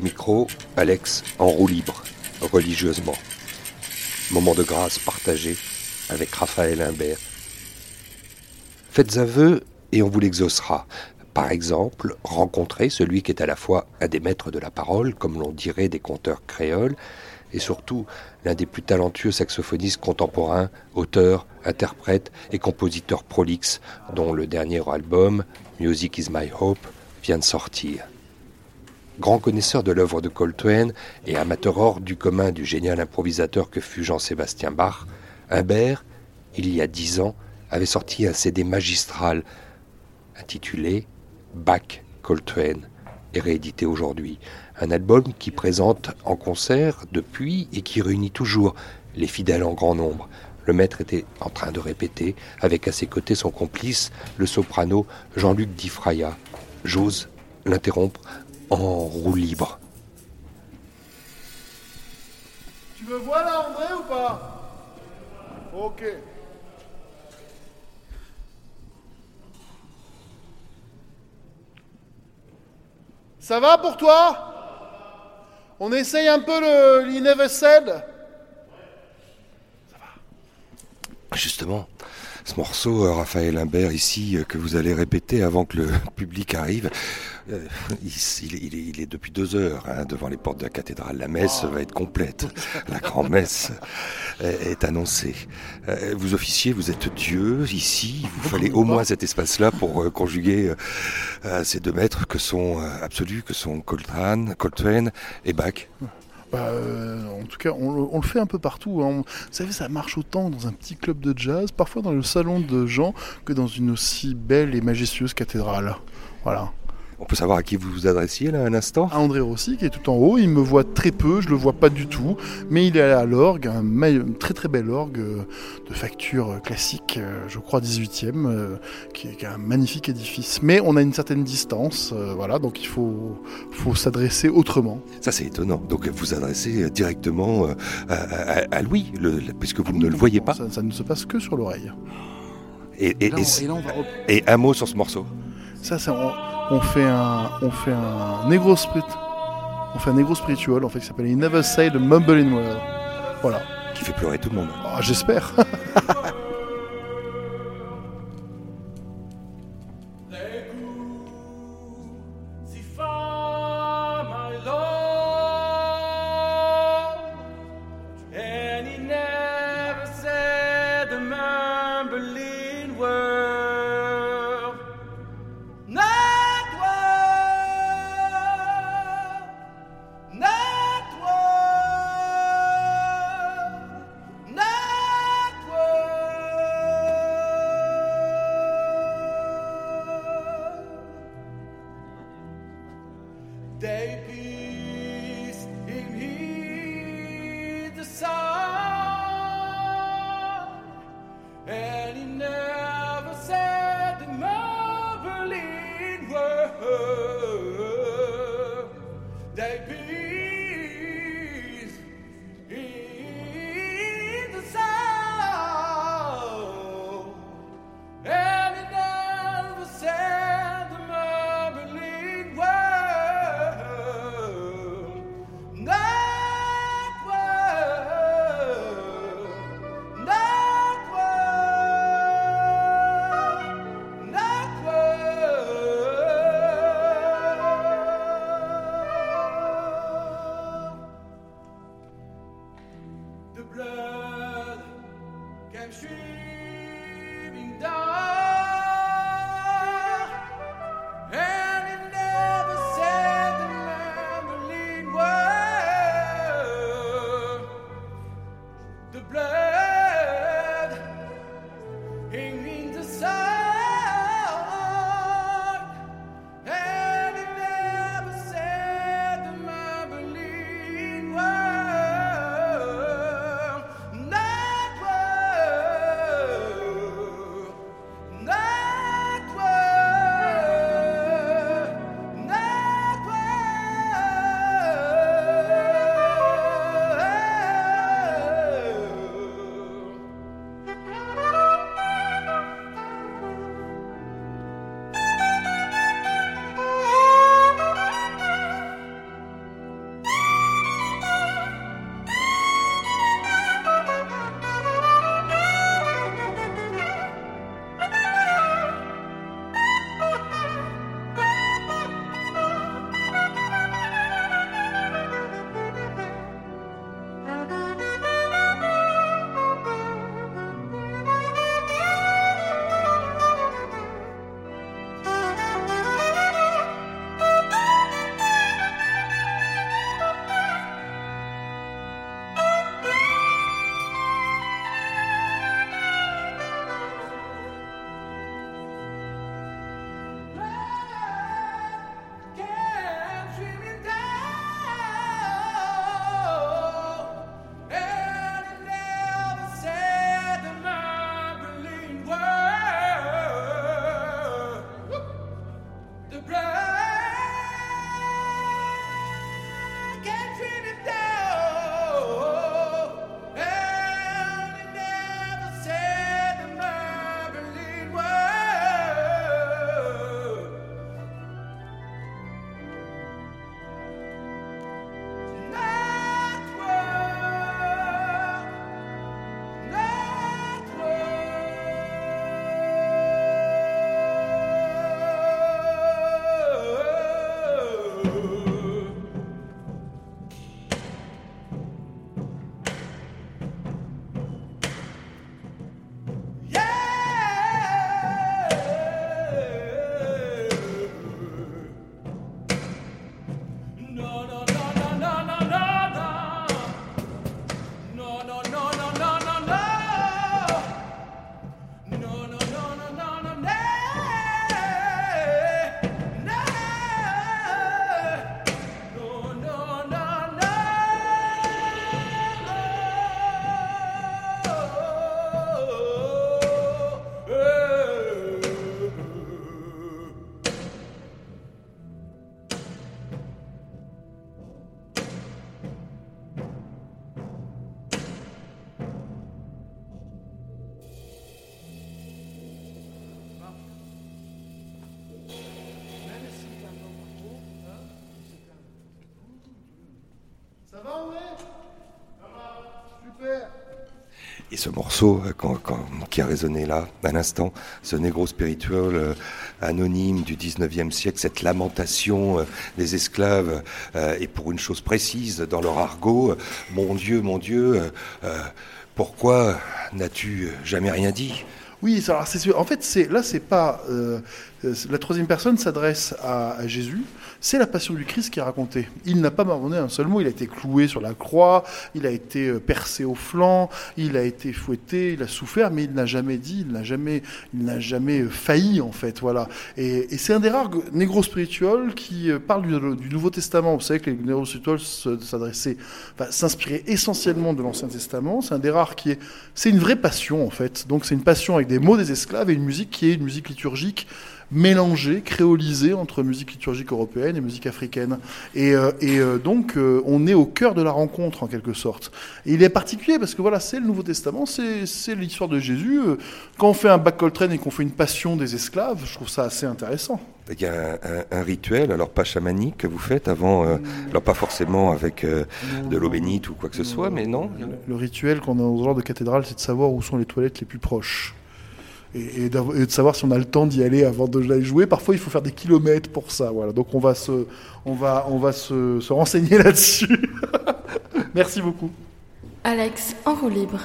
micro, Alex en roue libre, religieusement. Moment de grâce partagé avec Raphaël Imbert. Faites aveu et on vous l'exaucera. Par exemple, rencontrer celui qui est à la fois un des maîtres de la parole, comme l'on dirait des conteurs créoles, et surtout l'un des plus talentueux saxophonistes contemporains, auteur, interprète et compositeur prolixe, dont le dernier album, Music is My Hope, vient de sortir. Grand connaisseur de l'œuvre de Coltrane et amateur hors du commun du génial improvisateur que fut Jean-Sébastien Bach, Humbert, il y a dix ans, avait sorti un CD magistral intitulé Bach Coltrane et réédité aujourd'hui. Un album qui présente en concert depuis et qui réunit toujours les fidèles en grand nombre. Le maître était en train de répéter, avec à ses côtés son complice, le soprano Jean-Luc Difraya. J'ose l'interrompre en roue libre. Tu me vois là, André, ou pas? Ok. Ça va pour toi? On essaye un peu le l'I Said Justement, ce morceau, euh, Raphaël Imbert, ici, euh, que vous allez répéter avant que le public arrive, euh, il, est, depuis deux heures hein, devant les portes de la cathédrale. La messe va être complète. La grand-messe est annoncée. Vous officiez, vous êtes Dieu ici. Vous fallait au moins cet espace-là pour conjuguer ces deux maîtres que sont absolus, que sont Coltrane, Coltrane et Bach. Bah, euh, en tout cas, on, le fait un peu partout. Hein. Vous savez, ça marche autant dans un petit club de jazz, parfois dans le salon de gens, que dans une aussi belle et majestueuse cathédrale. Voilà. On peut savoir à qui vous vous adressiez là un instant À André Rossi qui est tout en haut. Il me voit très peu, je le vois pas du tout, mais il est à l'orgue, un très très bel orgue euh, de facture classique, euh, je crois 18e, euh, qui est un magnifique édifice. Mais on a une certaine distance, voilà, donc il faut, faut s'adresser autrement. Ça c'est étonnant. Donc vous adressez directement à, Louis, puisque vous ne le voyez pas. Ça, ne se passe que sur l'oreille. Et, et, un mot sur ce morceau. Ça, c'est on fait un, on fait un negro spirit, on fait un negro spiritual en fait qui s'appelle You Never Say the Mumbling Word. Voilà. Qui fait pleurer tout le monde. Ah, j'espère. Yeah. Ce morceau qui a résonné là, à l'instant, ce négro spirituel anonyme du 19e siècle, cette lamentation des esclaves, et pour une chose précise, dans leur argot, mon Dieu, mon Dieu, pourquoi n'as-tu jamais rien dit? Oui, alors c'est en fait, là, c'est pas euh, la troisième personne s'adresse à, Jésus. C'est la passion du Christ qui est racontée. Il n'a pas marronné un seul mot. Il a été cloué sur la croix, il a été euh, percé au flanc, il a été fouetté, il a souffert, mais il n'a jamais dit, il n'a jamais, il n'a jamais euh, failli en fait. Voilà. Et, c'est un des rares négros spirituels qui parle du, Nouveau Testament. Vous savez que les négros spirituels s'adressaient, s'inspiraient essentiellement de l'Ancien Testament. C'est un des rares qui est, c'est une vraie passion en fait. Donc c'est une passion avec des mots des esclaves et une musique qui est une musique liturgique mélangée, créolisée entre musique liturgique européenne et musique africaine. Et, euh, euh, donc, euh, on est au cœur de la rencontre, en quelque sorte. Et il est particulier parce que voilà, c'est le Nouveau Testament, c'est l'histoire de Jésus. Quand on fait un bac Coltrane et qu'on fait une passion des esclaves, je trouve ça assez intéressant. Il y a un, rituel, alors pas chamanique, que vous faites avant, alors pas forcément avec de l'eau bénite ou quoi que ce soit, mais non Le rituel qu'on a dans ce genre de cathédrale, c'est de savoir où sont les toilettes les plus proches et, de savoir si on a le temps d'y aller avant de jouer. Parfois, il faut faire des kilomètres pour ça. Voilà. Donc, on va se, on va, on va se, se renseigner là-dessus. Merci beaucoup. Alex, en roue libre.